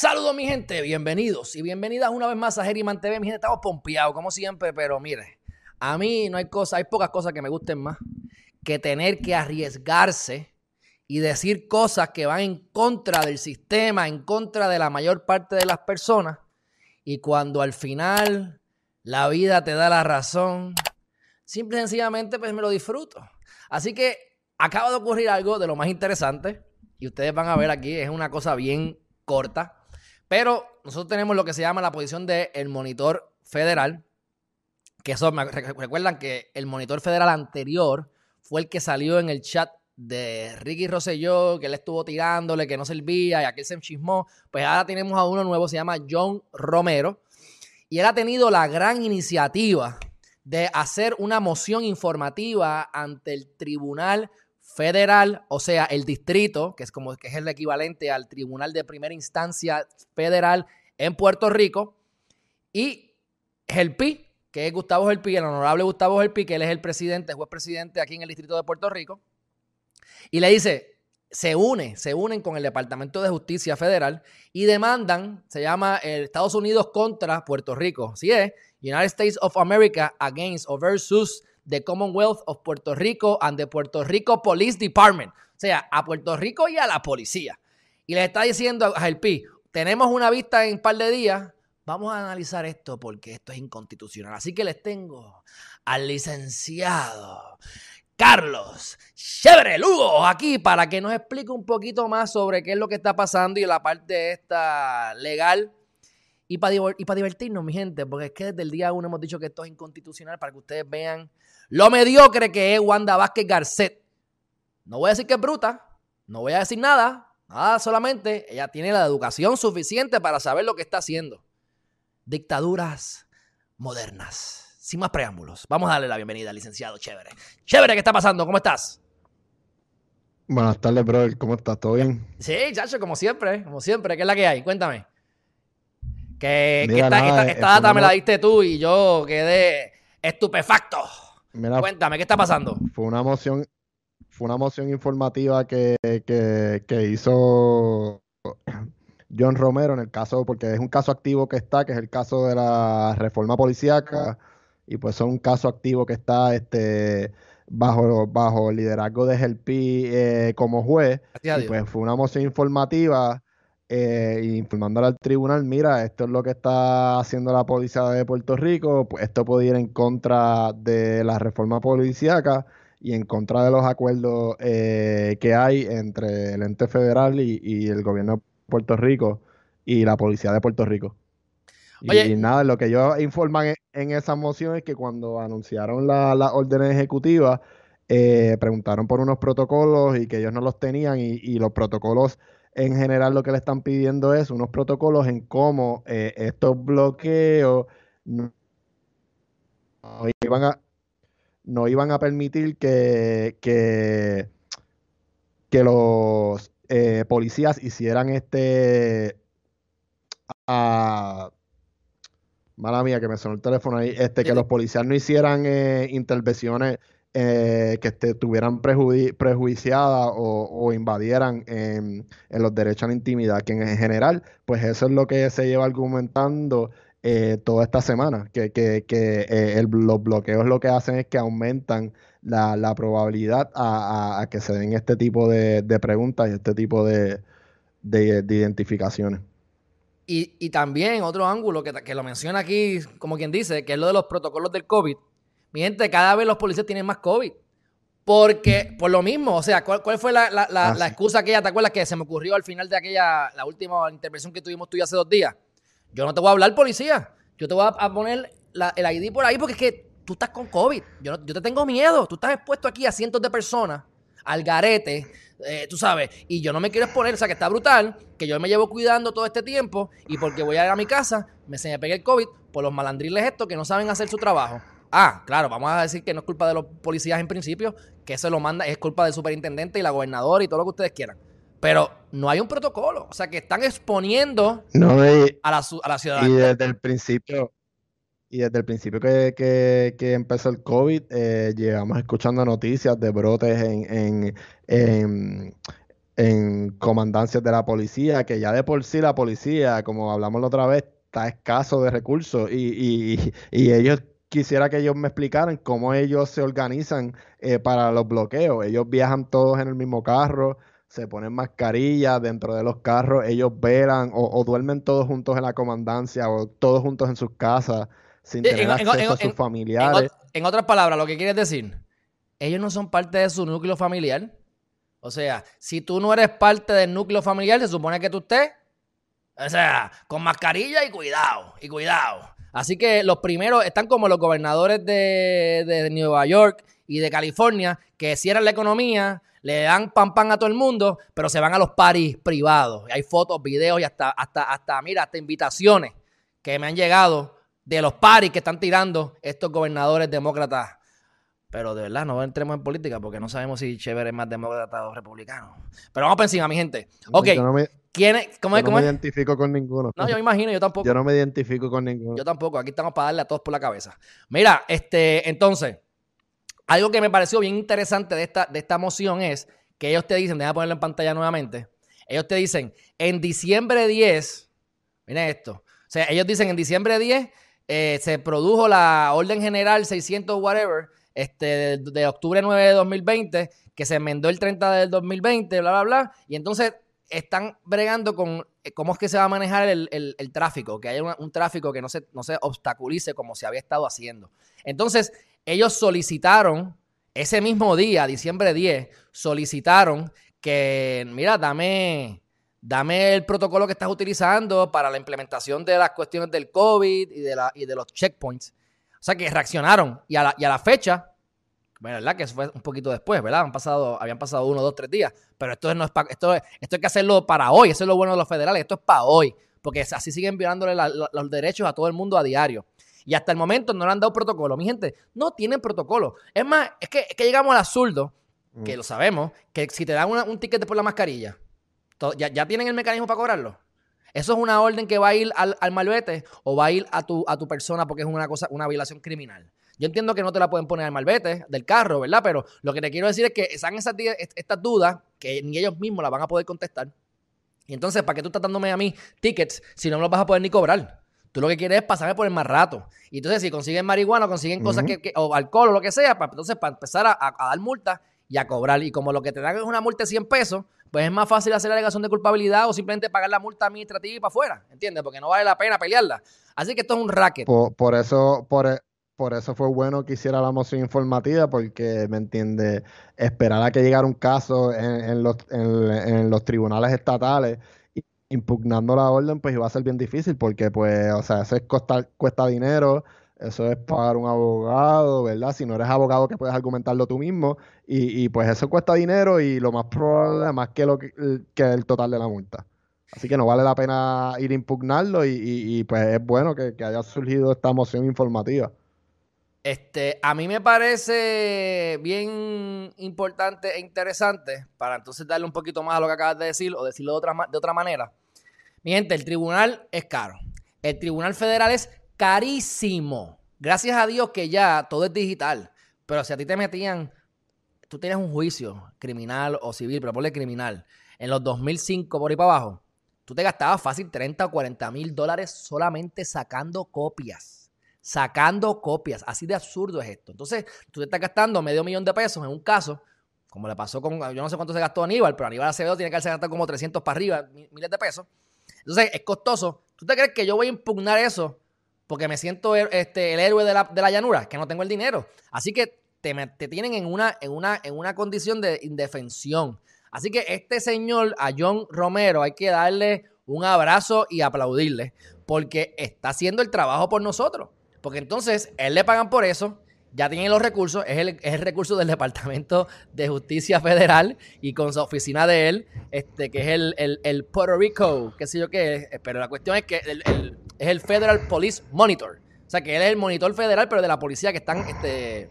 Saludos mi gente, bienvenidos y bienvenidas una vez más a Geriman TV. Mi gente, estamos pompeados como siempre, pero mire, a mí no hay cosas, hay pocas cosas que me gusten más que tener que arriesgarse y decir cosas que van en contra del sistema, en contra de la mayor parte de las personas. Y cuando al final la vida te da la razón, simple y sencillamente pues me lo disfruto. Así que acaba de ocurrir algo de lo más interesante y ustedes van a ver aquí, es una cosa bien corta, pero nosotros tenemos lo que se llama la posición del monitor federal, que eso, recuerdan que el monitor federal anterior fue el que salió en el chat de Ricky Rosselló, que él estuvo tirándole, que no servía y aquel se enchismó. Pues ahora tenemos a uno nuevo, se llama John Romero. Y él ha tenido la gran iniciativa de hacer una moción informativa ante el Tribunal Federal, o sea, el distrito, que es como que es el equivalente al Tribunal de Primera Instancia Federal en Puerto Rico, y el PI, que es Gustavo Gelpi, el honorable Gustavo Gelpi, que él es el presidente, juez presidente aquí en el Distrito de Puerto Rico, y le dice, se une, se unen con el Departamento de Justicia Federal y demandan, se llama Estados Unidos contra Puerto Rico, ¿sí es? United States of America against or versus the Commonwealth of Puerto Rico and the Puerto Rico Police Department, o sea, a Puerto Rico y a la policía. Y le está diciendo a Gelpi, tenemos una vista en un par de días, Vamos a analizar esto porque esto es inconstitucional. Así que les tengo al licenciado Carlos Chévere Lugo aquí para que nos explique un poquito más sobre qué es lo que está pasando y la parte esta legal. Y para, y para divertirnos, mi gente, porque es que desde el día uno hemos dicho que esto es inconstitucional para que ustedes vean lo mediocre que es Wanda Vázquez Garcet. No voy a decir que es bruta, no voy a decir nada, nada solamente. Ella tiene la educación suficiente para saber lo que está haciendo dictaduras modernas. Sin más preámbulos, vamos a darle la bienvenida al licenciado Chévere. Chévere, ¿qué está pasando? ¿Cómo estás? Buenas tardes, brother. ¿Cómo estás? ¿Todo bien? Sí, chacho, como siempre, como siempre. ¿Qué es la que hay? Cuéntame. Que, esta, data me la diste tú y yo quedé estupefacto. Cuéntame, ¿qué está pasando? Fue una moción, fue una moción informativa que, que hizo John Romero en el caso, porque es un caso activo que está, que es el caso de la reforma policíaca, y pues es un caso activo que está este, bajo, bajo el liderazgo de Gelpi eh, como juez. Y pues fue una moción informativa eh, informándole al tribunal, mira, esto es lo que está haciendo la policía de Puerto Rico, pues esto puede ir en contra de la reforma policíaca y en contra de los acuerdos eh, que hay entre el ente federal y, y el gobierno Puerto Rico y la policía de Puerto Rico. y nada, lo que ellos informan en, esa moción es que cuando anunciaron las la órdenes ejecutivas, eh, preguntaron por unos protocolos y que ellos no los tenían y, los protocolos en general lo que le están pidiendo es unos protocolos en cómo eh, estos bloqueos no, iban a, no iban a permitir que, que, que los eh, policías hicieran este. mala mía, que me sonó el teléfono ahí. Este, que los policías no hicieran eh, intervenciones eh, que estuvieran prejuiciadas o, invadieran en, los derechos a la intimidad, que en general, pues eso es lo que se lleva argumentando toda esta semana, que, que, los bloqueos lo que hacen es que aumentan la, probabilidad a, que se den este tipo de, preguntas y este tipo de, identificaciones. Y, también otro ángulo que, lo menciona aquí, como quien dice, que es lo de los protocolos del COVID. Mi gente, cada vez los policías tienen más COVID. Porque, por lo mismo, o sea, ¿cuál, fue la, la, la, ah, excusa aquella, te acuerdas, que se me ocurrió al final de aquella, la última intervención que tuvimos tú y hace dos días? Yo no te voy a hablar, policía. Yo te voy a, poner el ID por ahí porque es que tú estás con COVID. Yo, yo te tengo miedo. Tú estás expuesto aquí a cientos de personas, al garete, eh, tú sabes. Y yo no me quiero exponer, o sea, que está brutal, que yo me llevo cuidando todo este tiempo y porque voy a ir a mi casa, me se me pegue el COVID por los malandriles estos que no saben hacer su trabajo. Ah, claro, vamos a decir que no es culpa de los policías en principio, que se lo manda, es culpa del superintendente y la gobernadora y todo lo que ustedes quieran. Pero no hay un protocolo. O sea, que están exponiendo a, la, a la ciudadanía. Y desde el principio, y desde el principio que, empezó el COVID, eh, llevamos escuchando noticias de brotes en, en comandancias de la policía, que ya de por sí la policía, como hablamos la otra vez, está escaso de recursos y, y, y ellos quisiera que ellos me explicaran cómo ellos se organizan eh, para los bloqueos. Ellos viajan todos en el mismo carro, se ponen mascarillas dentro de los carros, ellos velan o, duermen todos juntos en la comandancia o todos juntos en sus casas sin tener acceso a sus familiares. En, otras palabras, lo que quieres decir, ellos no son parte de su núcleo familiar. O sea, si tú no eres parte del núcleo familiar, se supone que tú estés, o sea, con mascarilla y cuidado, y cuidado. Así que los primeros están como los gobernadores de, de Nueva York y de California, que cierran la economía, le dan pan pan a todo el mundo, pero se van a los paris privados. hay fotos, videos y hasta, hasta, hasta, mira, hasta invitaciones que me han llegado de los paris que están tirando estos gobernadores demócratas. Pero de verdad, no entremos en política porque no sabemos si Chévere es más demócrata o republicano. Pero vamos por encima, mi gente. Ok. ¿Quién es? ¿Cómo yo no me identifico con ninguno. No, yo me imagino, yo tampoco. Yo no me identifico con ninguno. Yo tampoco. Aquí estamos para darle a todos por la cabeza. Mira, este, entonces, algo que me pareció bien interesante de esta, de esta moción es que ellos te dicen, déjame ponerlo en pantalla nuevamente, ellos te dicen, en diciembre 10, miren esto, o sea, ellos dicen en diciembre 10 eh, se produjo la orden general 600 whatever, este, de, octubre 9 de 2020, que se enmendó el 30 del 2020, bla, bla, bla, y entonces están bregando con eh, cómo es que se va a manejar el, tráfico, que haya un tráfico que no se, no se obstaculice como se había estado haciendo. Entonces, ellos solicitaron, ese mismo día, diciembre 10, solicitaron que, mira, dame, dame el protocolo que estás utilizando para la implementación de las cuestiones del COVID y de, la, y de los checkpoints. O sea que reaccionaron y a la, y a la fecha, ¿verdad? Que eso fue un poquito después, ¿verdad? Han pasado, habían pasado uno, dos, tres días. Pero esto no es esto, esto hay que hacerlo para hoy. Eso es lo bueno de los federales. Esto es para hoy. Porque así siguen violándole los derechos a todo el mundo a diario. Y hasta el momento no le han dado protocolo. Mi gente, no tienen protocolo. Es más, es que, llegamos al absurdo, que mm. lo sabemos, que si te dan un ticket por la mascarilla, ya, tienen el mecanismo para cobrarlo. Eso es una orden que va a ir al, al malvete o va a ir a tu, a tu persona porque es una cosa, una violación criminal. Yo entiendo que no te la pueden poner al malvete del carro, ¿verdad? Pero lo que te quiero decir es que están esas, estas dudas que ni ellos mismos las van a poder contestar. Y entonces, ¿para qué tú estás dándome a mí tickets si no me los vas a poder ni cobrar? Tú lo que quieres es pasarme por el más rato. Y entonces, si consiguen marihuana o consiguen cosas que, o alcohol o lo que sea, para, entonces para empezar a, dar multa y a cobrar. Y como lo que te dan es una multa de 100 pesos, pues es más fácil hacer la alegación de culpabilidad o simplemente pagar la multa administrativa y para afuera. ¿Entiendes? Porque no vale la pena pelearla. Así que esto es un racket. Por, eso, por, e, por eso fue bueno que hiciera la moción informativa, porque, ¿me entiende? Esperar a que llegara un caso en, los, en los tribunales estatales impugnando la orden, pues iba a ser bien difícil porque, pues, o sea, eso es cuesta dinero, eso es pagar un abogado, ¿verdad? Si no eres abogado que puedes argumentarlo tú mismo y, pues eso cuesta dinero y lo más probable, más que, lo que, el total de la multa. Así que no vale la pena ir a impugnarlo y, pues es bueno que, que, haya surgido esta moción informativa. Este, a mí me parece bien importante e interesante para entonces darle un poquito más a lo que acabas de decir o decirlo de otra, de otra manera. Mi gente, el tribunal es caro. El tribunal federal es carísimo. Gracias a Dios que ya todo es digital. Pero si a ti te metían, tú tienes un juicio criminal o civil, pero ponle criminal, en los 2005 por ahí para abajo, tú te gastabas fácil 30 o 40 mil dólares solamente sacando copias. Sacando copias. Así de absurdo es esto. Entonces, tú te estás gastando medio millón de pesos en un caso, como le pasó con, yo no sé cuánto se gastó Aníbal, pero Aníbal Acevedo tiene que haberse gastado como 300 para arriba, miles de pesos. Entonces, es costoso. ¿Tú te crees que yo voy a impugnar eso porque me siento este, el héroe de la, de la llanura? Que no tengo el dinero. Así que te, te tienen en una, en, una, en una condición de indefensión. Así que este señor, a John Romero, hay que darle un abrazo y aplaudirle porque está haciendo el trabajo por nosotros. Porque entonces, él le pagan por eso ya tienen los recursos, es el, recurso del Departamento de Justicia Federal y con su oficina de él, este, que es el, el, Puerto Rico, qué sé yo qué es, pero la cuestión es que es el Federal Police Monitor. O sea, que él es el monitor federal, pero de la policía que están, este,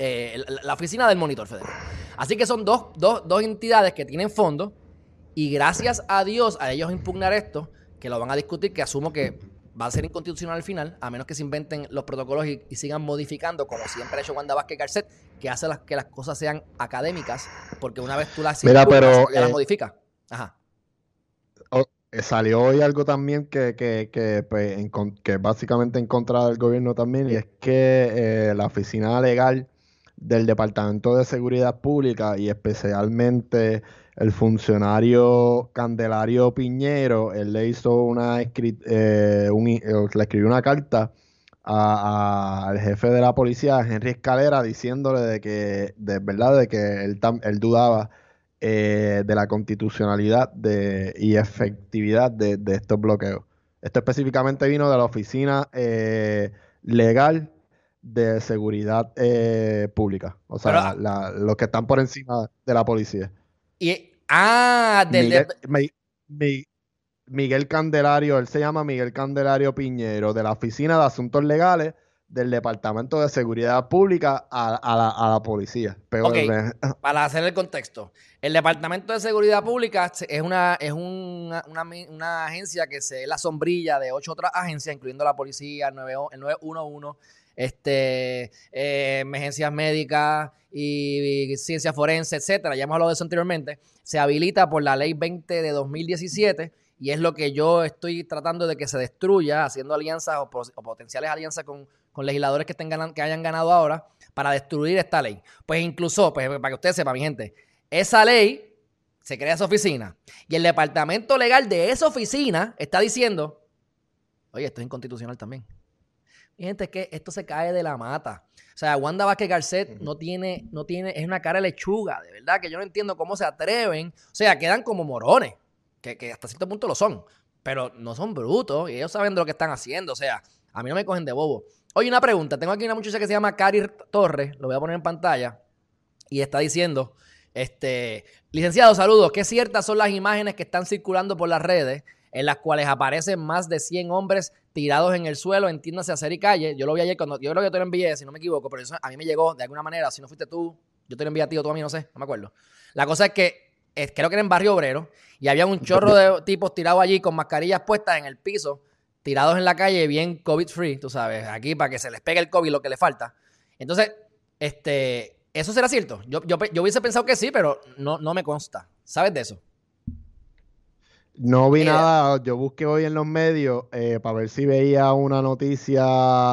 eh, la, oficina del monitor federal. Así que son dos, dos entidades que tienen fondos y gracias a Dios, a ellos impugnar esto, que lo van a discutir, que asumo que va a ser inconstitucional al final, a menos que se inventen los protocolos y, sigan modificando, como siempre ha hecho Wanda Vázquez Garcet, que hace las, que las cosas sean académicas, porque una vez tú las, Mira, pero, las eh, modificas. Ajá. Eh, salió hoy algo también que, que, que, pues, que básicamente en contra del gobierno también, y es que eh, la oficina legal del Departamento de Seguridad Pública y especialmente el funcionario Candelario Piñero, él le hizo una eh, le escribió una carta al jefe de la policía, Henry Escalera, diciéndole de que, de verdad, de que él, él dudaba eh, de la constitucionalidad de, y efectividad de, estos bloqueos. Esto específicamente vino de la Oficina eh, Legal de Seguridad Pública, o sea, los que están por encima de la policía. Y, ah, del... Miguel, Candelario, él se llama Miguel Candelario Piñero, de la Oficina de Asuntos Legales del Departamento de Seguridad Pública a, la, policía. para hacer el contexto, el Departamento de Seguridad Pública es una, es una, una, agencia que se es la sombrilla de ocho otras agencias, incluyendo la policía, el, 911, este, eh, emergencias médicas y, ciencia forense, etcétera. Ya hemos hablado de eso anteriormente. Se habilita por la ley 20 de 2017 y es lo que yo estoy tratando de que se destruya, haciendo alianzas o, potenciales alianzas con, legisladores que, que hayan ganado ahora para destruir esta ley. Pues incluso, pues, para que ustedes sepan, mi gente, esa ley se crea esa oficina y el departamento legal de esa oficina está diciendo, oye, esto es inconstitucional también. Mi gente, es que esto se cae de la mata. O sea, Wanda Vázquez Garcet no tiene, no tiene, es una cara de lechuga, de verdad, que yo no entiendo cómo se atreven. O sea, quedan como morones, que, que hasta cierto punto lo son, pero no son brutos y ellos saben de lo que están haciendo. O sea, a mí no me cogen de bobo. Oye, una pregunta. Tengo aquí una muchacha que se llama Cari Torres, lo voy a poner en pantalla, y está diciendo, este, licenciado, saludos, ¿qué ciertas son las imágenes que están circulando por las redes en las cuales aparecen más de 100 hombres tirados en el suelo, entiéndase hacer y calle. Yo lo vi ayer cuando yo creo que te lo envié, si no me equivoco, pero eso a mí me llegó de alguna manera, si no fuiste tú, yo te lo envié a ti o tú a mí, no sé, no me acuerdo. La cosa es que creo que era en Barrio Obrero y había un chorro de tipos tirados allí con mascarillas puestas en el piso, tirados en la calle, bien COVID free, tú sabes, aquí para que se les pegue el COVID lo que le falta. Entonces, este, ¿eso será cierto? Yo, yo, yo hubiese pensado que sí, pero no, no me consta. ¿Sabes de eso? No vi nada, yo busqué hoy en los medios eh, para ver si veía una noticia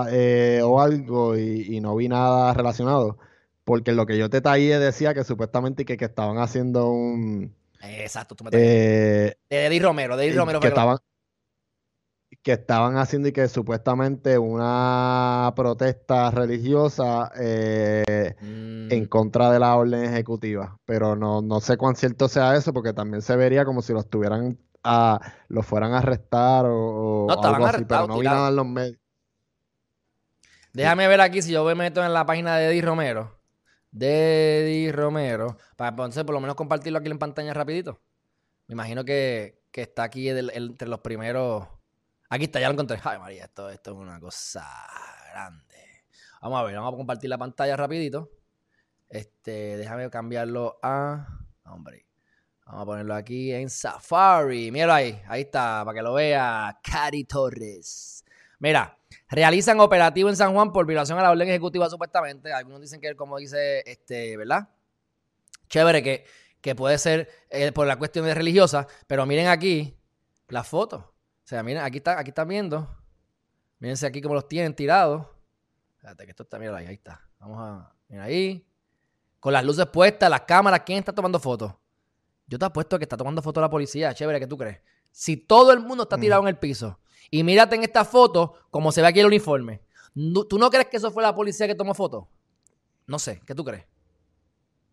eh, o algo y, no vi nada relacionado. Porque lo que yo te taillé decía que supuestamente que, que estaban haciendo un... Exacto, tú me eh, De Eddie Romero, de Eddie Romero. Que estaban, que estaban haciendo y que supuestamente una protesta religiosa en mm. contra de la orden ejecutiva. Pero no, no sé cuán cierto sea eso, porque también se vería como si lo estuvieran a, lo fueran a arrestar o, algo así, pero no vi nada en los medios. Déjame ver aquí si yo me meto en la página de Eddie Romero. De Eddie Romero. Para entonces por lo menos compartirlo aquí en pantalla rapidito. Me imagino que, está aquí entre los primeros. Aquí está, ya lo encontré. Ay, María, esto, esto es una cosa grande. Vamos a ver, vamos a compartir la pantalla rapidito. Este, déjame cambiarlo a. Hombre. Vamos a ponerlo aquí en Safari. Míralo ahí. Ahí está, para que lo vea. Cari Torres. Mira, realizan operativo en San Juan por violación a la orden ejecutiva, supuestamente. Algunos dicen que, como dice, este, ¿verdad? Chévere que, que puede ser eh, por la cuestión de religiosa. Pero miren aquí las fotos. O sea, miren, aquí, está, aquí están viendo. Mírense aquí cómo los tienen tirados. Espérate, que esto está, mira ahí, ahí está. Vamos a. Mira ahí. Con las luces puestas, las cámaras. ¿Quién está tomando fotos? Yo te apuesto que está tomando foto la policía, chévere, ¿qué tú crees? Si todo el mundo está tirado en el piso y mírate en esta foto como se ve aquí el uniforme, ¿tú no crees que eso fue la policía que tomó foto? No sé, ¿qué tú crees?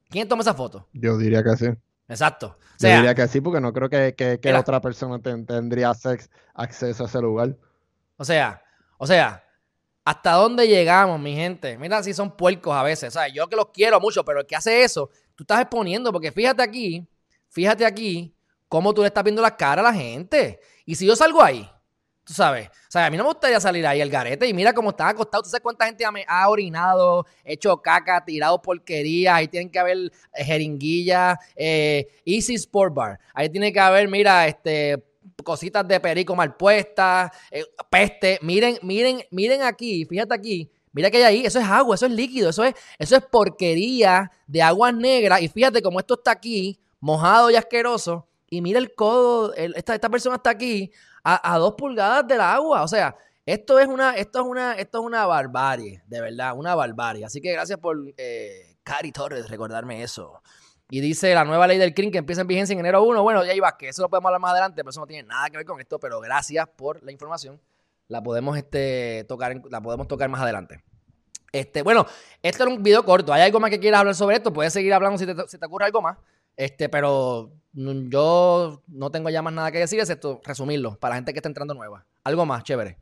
¿Quién toma esa foto? Yo diría que sí. Exacto. Yo diría que sí, porque no creo que, que, otra persona tendría acceso a ese lugar. O sea, o sea, ¿hasta dónde llegamos, mi gente? Mira si son puercos a veces. O sea, yo que los quiero mucho, pero el que hace eso, tú estás exponiendo, porque fíjate aquí, fíjate aquí cómo tú le estás viendo la cara a la gente. Y si yo salgo ahí, tú sabes, o sea, a mí no me gustaría salir ahí el garete y mira cómo están acostados. ¿Tú sabes cuánta gente ha orinado, hecho caca, tirado porquería? Ahí tienen que haber eh, jeringuillas, eh, Easy Sport Bar. Ahí tiene que haber, mira, este cositas de perico mal puestas, eh, peste. Miren, miren, miren aquí, fíjate aquí. Mira que hay ahí, eso es agua, eso es líquido, eso es, eso es porquería de aguas negras. Y fíjate cómo esto está aquí, mojado y asqueroso. Y mira el codo, esta, esta persona está aquí a, dos pulgadas del agua. O sea, esto es una, esto es una, esto es una barbarie, de verdad, una barbarie. Así que gracias por eh, Cari Torres recordarme eso. Y dice la nueva ley del CRIM que empieza en vigencia en enero 1. Bueno, ya iba, que eso lo podemos hablar más adelante, pero eso no tiene nada que ver con esto. Pero gracias por la información. La podemos, este, tocar, la podemos tocar más adelante. Este, bueno, esto era un video corto. ¿Hay algo más que quieras hablar sobre esto? Puedes seguir hablando si te, si te ocurre algo más. Este, pero yo no tengo ya más nada que decir, excepto resumirlo para la gente que está entrando nueva. Algo más, chévere.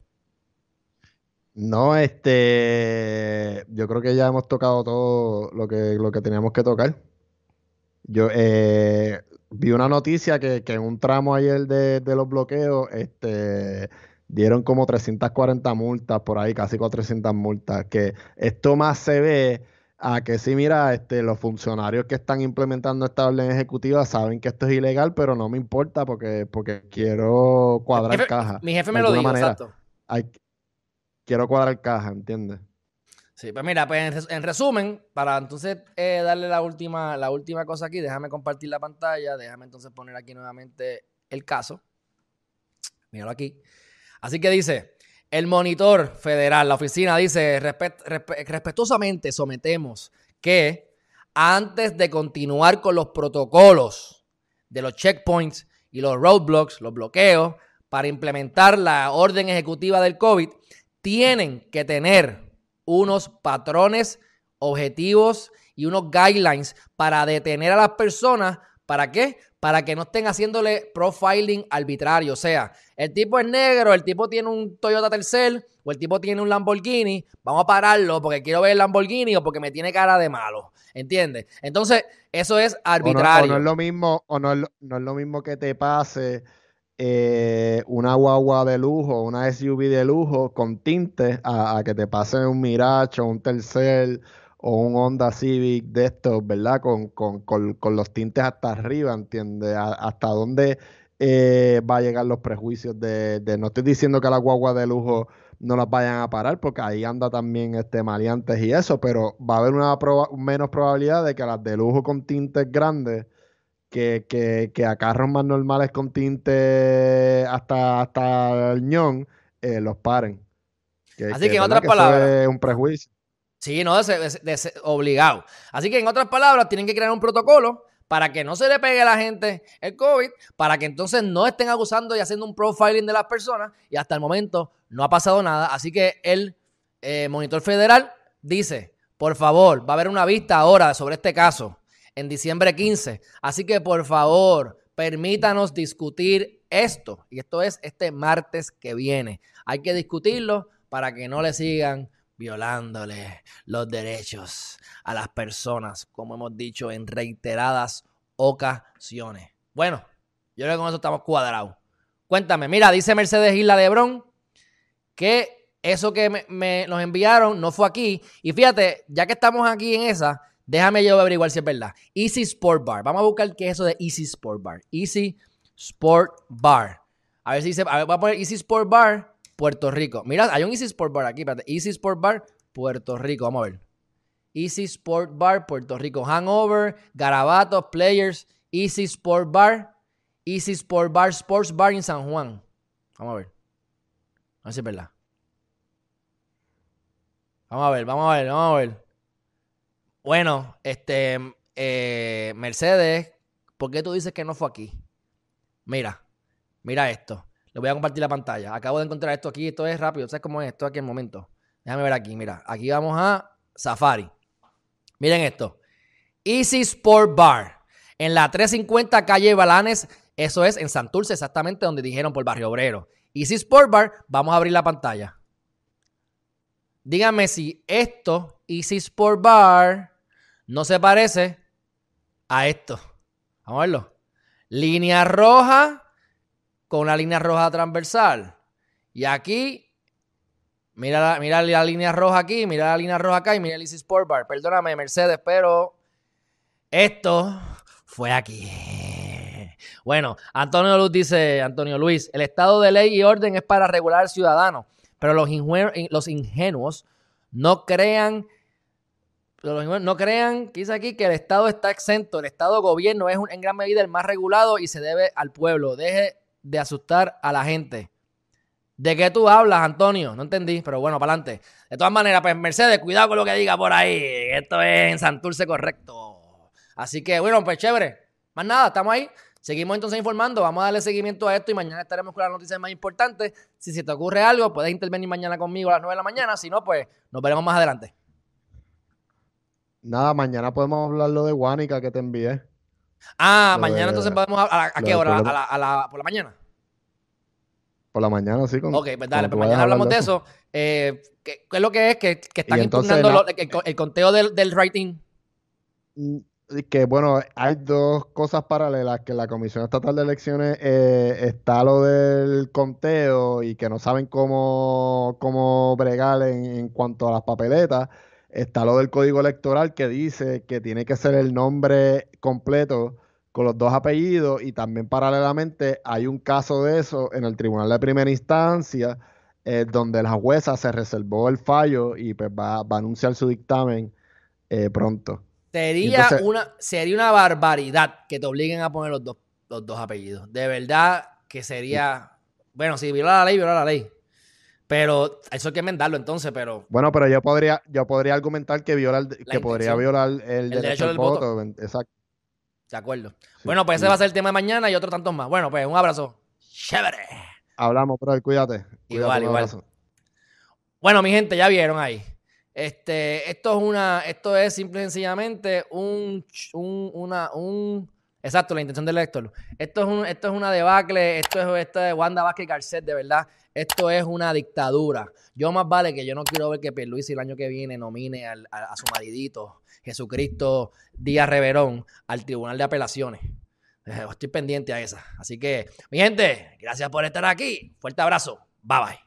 No, este, yo creo que ya hemos tocado todo lo que, lo que teníamos que tocar. Yo eh, vi una noticia que, en un tramo ayer de, los bloqueos, este, dieron como 340 multas por ahí, casi 400 multas, que esto más se ve a que sí, mira, este, los funcionarios que están implementando esta orden ejecutiva saben que esto es ilegal, pero no me importa porque, porque quiero cuadrar caja. Mi jefe me lo dijo, exacto. Hay, quiero cuadrar caja, ¿entiendes? Sí, pues mira, pues en, resumen, para entonces eh, darle la última, la última cosa aquí, déjame compartir la pantalla, déjame entonces poner aquí nuevamente el caso. Míralo aquí. Así que dice, el monitor federal, la oficina dice, respetuosamente sometemos que antes de continuar con los protocolos de los checkpoints y los roadblocks, los bloqueos, para implementar la orden ejecutiva del COVID, tienen que tener unos patrones, objetivos y unos guidelines para detener a las personas. ¿Para qué? Para que no estén haciéndole profiling arbitrario. O sea, el tipo es negro, el tipo tiene un Toyota Tercel o el tipo tiene un Lamborghini. Vamos a pararlo porque quiero ver el Lamborghini o porque me tiene cara de malo. ¿Entiendes? Entonces, eso es arbitrario. O no, es lo mismo, o no no es lo mismo que te pase eh, una guagua de lujo, una SUV de lujo con tintes a, que te pase un Mirage o un Tercel o un Honda Civic de estos, ¿verdad? Con, los tintes hasta arriba, ¿entiendes? hasta dónde eh, va a llegar los prejuicios de, No estoy diciendo que las guaguas de lujo no las vayan a parar, porque ahí anda también este maleantes y eso, pero va a haber una menos probabilidad de que las de lujo con tintes grandes que, que, a carros más normales con tinte hasta, hasta el ñón eh, los paren. Así que, en otras palabras. es un prejuicio. Sí, no, obligado. Así que en otras palabras, tienen que crear un protocolo para que no se le pegue a la gente el COVID, para que entonces no estén abusando y haciendo un profiling de las personas. Y hasta el momento no ha pasado nada. Así que el eh, monitor federal dice: por favor, va a haber una vista ahora sobre este caso en diciembre 15. Así que por favor, permítanos discutir esto. Y esto es este martes que viene. Hay que discutirlo para que no le sigan violándole los derechos a las personas, como hemos dicho en reiteradas ocasiones. Bueno, yo creo que con eso estamos cuadrados. Cuéntame, mira, dice Mercedes Isla de que eso que me, nos enviaron no fue aquí. Y fíjate, ya que estamos aquí en esa, Déjame yo averiguar si es verdad. Easy Sport Bar. Vamos a buscar qué es eso de Easy Sport Bar. Easy Sport Bar. A ver si dice. A ver, voy a poner Easy Sport Bar, Puerto Rico. Mira, hay un Easy Sport Bar aquí. Espérate. Easy Sport Bar, Puerto Rico. Vamos a ver. Easy Sport Bar, Puerto Rico. Hangover, Garabatos, Players, Easy Sport Bar, Easy Sport Bar, Sports Bar en San Juan. Vamos a ver. A ver si es verdad. Vamos a ver, vamos a ver, vamos a ver. Bueno, este, eh, Mercedes, ¿por qué tú dices que no fue aquí? Mira, mira esto. Le voy a compartir la pantalla. Acabo de encontrar esto aquí. Esto es rápido. ¿Sabes cómo es esto aquí en el momento? Déjame ver aquí. Mira, aquí vamos a Safari. Miren esto. Easy Sport Bar. En la 350 calle Balanes. Eso es en Santurce, exactamente donde dijeron por Barrio Obrero. Easy Sport Bar. Vamos a abrir la pantalla. Díganme si esto, Easy Sport Bar, no se parece a esto. Vamos a verlo. Línea roja con la línea roja transversal. Y aquí, mira la, mira la línea roja aquí, mira la línea roja acá y mira el Easy Sport Bar. Perdóname, Mercedes, pero esto fue aquí. Bueno, Antonio Luz dice, Antonio Luis, el estado de ley y orden es para regular al ciudadano, pero los, los ingenuos no crean no crean, dice aquí, que el Estado está exento. El Estado gobierno es en gran medida el más regulado y se debe al pueblo. Deje de asustar a la gente. ¿De qué tú hablas, Antonio? No entendí, pero bueno, para adelante. De todas maneras, pues Mercedes, cuidado con lo que diga por ahí. Esto es en Santurce correcto. Así que, bueno, pues chévere. Más nada, estamos ahí. Seguimos entonces informando, vamos a darle seguimiento a esto y mañana estaremos con las noticias más importantes. Si se te ocurre algo, puedes intervenir mañana conmigo a las 9 de la mañana. Si no, pues nos veremos más adelante. Nada, mañana podemos hablar lo de Guanica que te envié. Ah, mañana entonces podemos ¿A, a qué hora? ¿A la, ¿Por la mañana? Por la mañana, sí. Con, ok, pues dale, pues mañana hablamos de eso. Eh, ¿qué, es lo que es? Que, están impugnando el, conteo del, del rating. Mm, que bueno, hay dos cosas paralelas, que la Comisión Estatal de Elecciones eh, está lo del conteo y que no saben cómo, cómo bregar en, cuanto a las papeletas. Está lo del código electoral que dice que tiene que ser el nombre completo con los dos apellidos y también paralelamente hay un caso de eso en el Tribunal de Primera Instancia eh, donde la jueza se reservó el fallo y pues va, a anunciar su dictamen eh, pronto. Sería, una, sería una barbaridad que te obliguen a poner los dos, los dos apellidos. De verdad que sería. Bueno, si viola la ley, viola la ley. Pero eso hay que enmendarlo entonces, pero. Bueno, pero yo podría, yo podría argumentar que viola que podría violar el, derecho, del voto. Exacto. De acuerdo. bueno, pues ese va a ser el tema de mañana y otro tantos más. Bueno, pues un abrazo. Chévere. Hablamos, pero cuídate. igual, igual. Bueno, mi gente, ya vieron ahí. Este, esto es una, esto es simple y sencillamente un, un, una, un, exacto, la intención del lector. Esto es un, esto es una debacle, esto es, esto de Wanda Vázquez Garcet, de verdad. Esto es una dictadura. Yo más vale que yo no quiero ver que Pierluisi el año que viene nomine a, a, su maridito, Jesucristo Díaz Reverón, al Tribunal de Apelaciones. Eh, estoy pendiente a esa. Así que, mi gente, gracias por estar aquí. Fuerte abrazo. Bye bye.